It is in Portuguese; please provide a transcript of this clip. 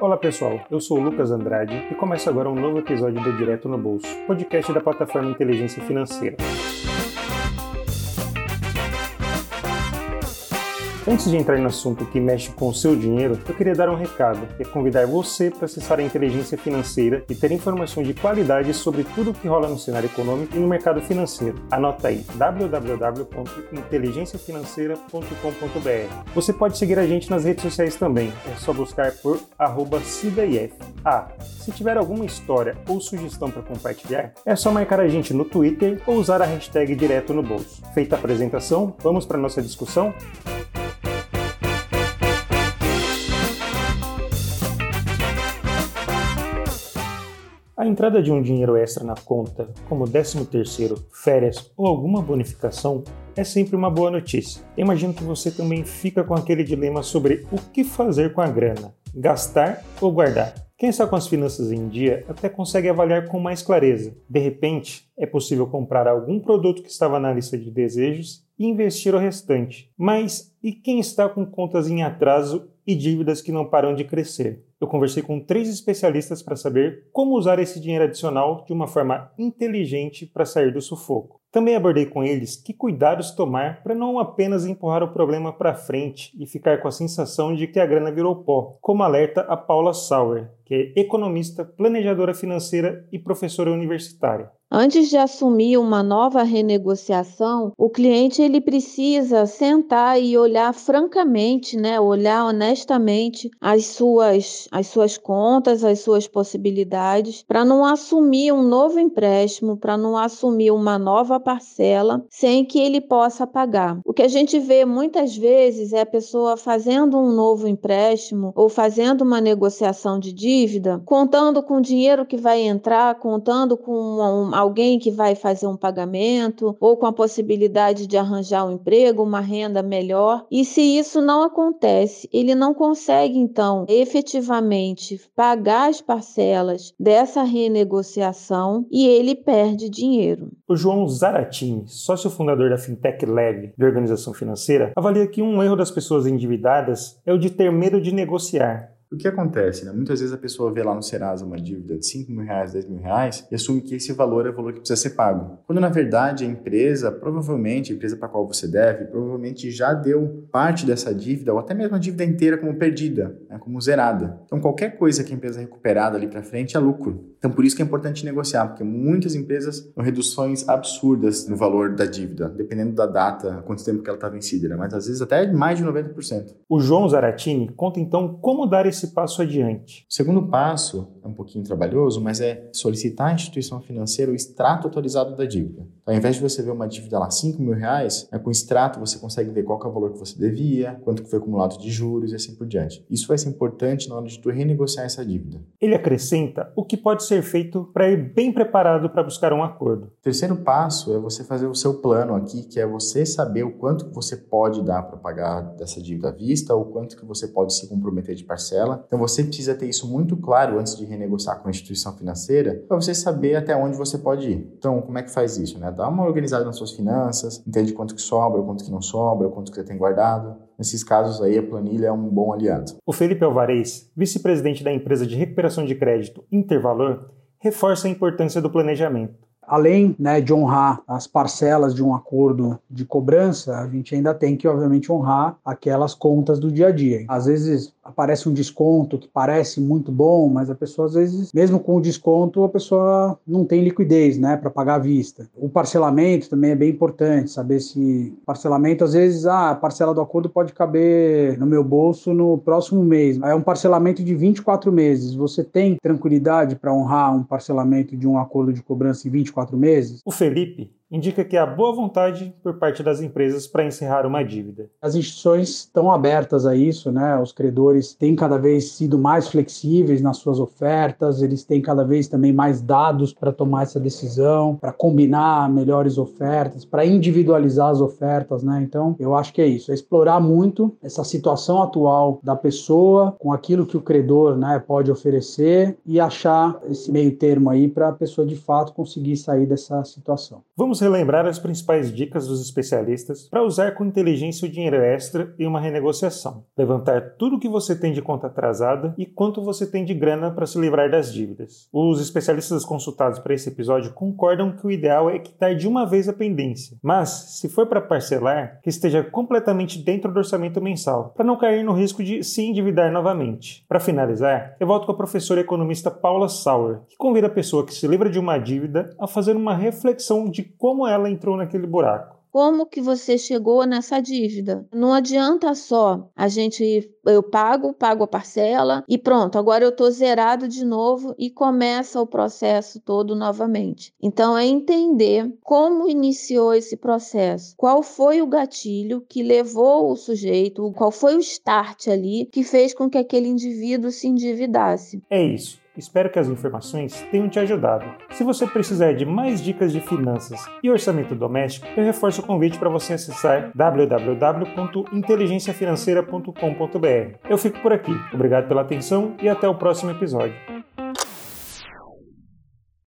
Olá pessoal, eu sou o Lucas Andrade e começa agora um novo episódio do Direto no Bolso, podcast da plataforma Inteligência Financeira. Antes de entrar no assunto que mexe com o seu dinheiro, eu queria dar um recado, é convidar você para acessar a inteligência financeira e ter informação de qualidade sobre tudo o que rola no cenário econômico e no mercado financeiro. Anota aí www.inteligenciafinanceira.com.br. Você pode seguir a gente nas redes sociais também, é só buscar por CIDAIF. Ah, se tiver alguma história ou sugestão para compartilhar, é só marcar a gente no Twitter ou usar a hashtag direto no bolso. Feita a apresentação, vamos para nossa discussão? A entrada de um dinheiro extra na conta, como 13º, férias ou alguma bonificação, é sempre uma boa notícia. Imagino que você também fica com aquele dilema sobre o que fazer com a grana, gastar ou guardar. Quem está com as finanças em dia até consegue avaliar com mais clareza. De repente, é possível comprar algum produto que estava na lista de desejos e investir o restante. Mas e quem está com contas em atraso e dívidas que não param de crescer? Eu conversei com três especialistas para saber como usar esse dinheiro adicional de uma forma inteligente para sair do sufoco. Também abordei com eles que cuidados tomar para não apenas empurrar o problema para frente e ficar com a sensação de que a grana virou pó, como alerta a Paula Sauer, que é economista, planejadora financeira e professora universitária. Antes de assumir uma nova renegociação, o cliente ele precisa sentar e olhar francamente, né, olhar honestamente as suas as suas contas, as suas possibilidades, para não assumir um novo empréstimo, para não assumir uma nova parcela sem que ele possa pagar. O que a gente vê muitas vezes é a pessoa fazendo um novo empréstimo ou fazendo uma negociação de dívida, contando com o dinheiro que vai entrar, contando com um, alguém que vai fazer um pagamento ou com a possibilidade de arranjar um emprego, uma renda melhor. E se isso não acontece, ele não consegue então efetivamente pagar as parcelas dessa renegociação e ele perde dinheiro. O João Zaratini, sócio fundador da fintech Leve de organização financeira, avalia que um erro das pessoas endividadas é o de ter medo de negociar o que acontece? Né? Muitas vezes a pessoa vê lá no Serasa uma dívida de 5 mil reais, 10 mil reais e assume que esse valor é o valor que precisa ser pago. Quando na verdade a empresa, provavelmente, a empresa para qual você deve, provavelmente já deu parte dessa dívida ou até mesmo a dívida inteira como perdida, né? como zerada. Então qualquer coisa que a empresa recuperar dali para frente é lucro. Então por isso que é importante negociar, porque muitas empresas dão reduções absurdas no valor da dívida, dependendo da data, quanto tempo que ela está vencida, né? mas às vezes até mais de 90%. O João Zaratini conta então como dar esse esse passo adiante? O segundo passo é um pouquinho trabalhoso, mas é solicitar à instituição financeira o extrato atualizado da dívida. Então, ao invés de você ver uma dívida lá 5 mil reais, é com o extrato você consegue ver qual é o valor que você devia, quanto que foi acumulado de juros e assim por diante. Isso vai ser importante na hora de tu renegociar essa dívida. Ele acrescenta o que pode ser feito para ir bem preparado para buscar um acordo. O terceiro passo é você fazer o seu plano aqui, que é você saber o quanto que você pode dar para pagar dessa dívida à vista, ou quanto que você pode se comprometer de parcela então você precisa ter isso muito claro antes de renegociar com a instituição financeira para você saber até onde você pode ir. Então, como é que faz isso? Né? Dá uma organizada nas suas finanças, entende quanto que sobra, quanto que não sobra, quanto que você tem guardado. Nesses casos aí, a planilha é um bom aliado. O Felipe Alvarez, vice-presidente da empresa de recuperação de crédito Intervalor, reforça a importância do planejamento. Além né, de honrar as parcelas de um acordo de cobrança, a gente ainda tem que, obviamente, honrar aquelas contas do dia a dia. Às vezes aparece um desconto que parece muito bom, mas a pessoa, às vezes, mesmo com o desconto, a pessoa não tem liquidez né, para pagar à vista. O parcelamento também é bem importante, saber se parcelamento, às vezes, ah, a parcela do acordo pode caber no meu bolso no próximo mês. É um parcelamento de 24 meses. Você tem tranquilidade para honrar um parcelamento de um acordo de cobrança em 24 24 meses. O Felipe indica que há boa vontade por parte das empresas para encerrar uma dívida. As instituições estão abertas a isso, né? Os credores têm cada vez sido mais flexíveis nas suas ofertas, eles têm cada vez também mais dados para tomar essa decisão, para combinar melhores ofertas, para individualizar as ofertas, né? Então, eu acho que é isso, é explorar muito essa situação atual da pessoa com aquilo que o credor, né, pode oferecer e achar esse meio termo aí para a pessoa de fato conseguir sair dessa situação. Vamos relembrar as principais dicas dos especialistas para usar com inteligência o dinheiro extra em uma renegociação. Levantar tudo o que você tem de conta atrasada e quanto você tem de grana para se livrar das dívidas. Os especialistas consultados para esse episódio concordam que o ideal é quitar de uma vez a pendência, mas se for para parcelar, que esteja completamente dentro do orçamento mensal, para não cair no risco de se endividar novamente. Para finalizar, eu volto com a professora economista Paula Sauer, que convida a pessoa que se livra de uma dívida a fazer uma reflexão de como ela entrou naquele buraco como que você chegou nessa dívida. Não adianta só a gente eu pago, pago a parcela e pronto, agora eu estou zerado de novo e começa o processo todo novamente. Então é entender como iniciou esse processo, qual foi o gatilho que levou o sujeito, qual foi o start ali que fez com que aquele indivíduo se endividasse. É isso. Espero que as informações tenham te ajudado. Se você precisar de mais dicas de finanças e orçamento doméstico, eu reforço o convite para você acessar www.inteligenciafinanceira.com.br. Eu fico por aqui. Obrigado pela atenção e até o próximo episódio.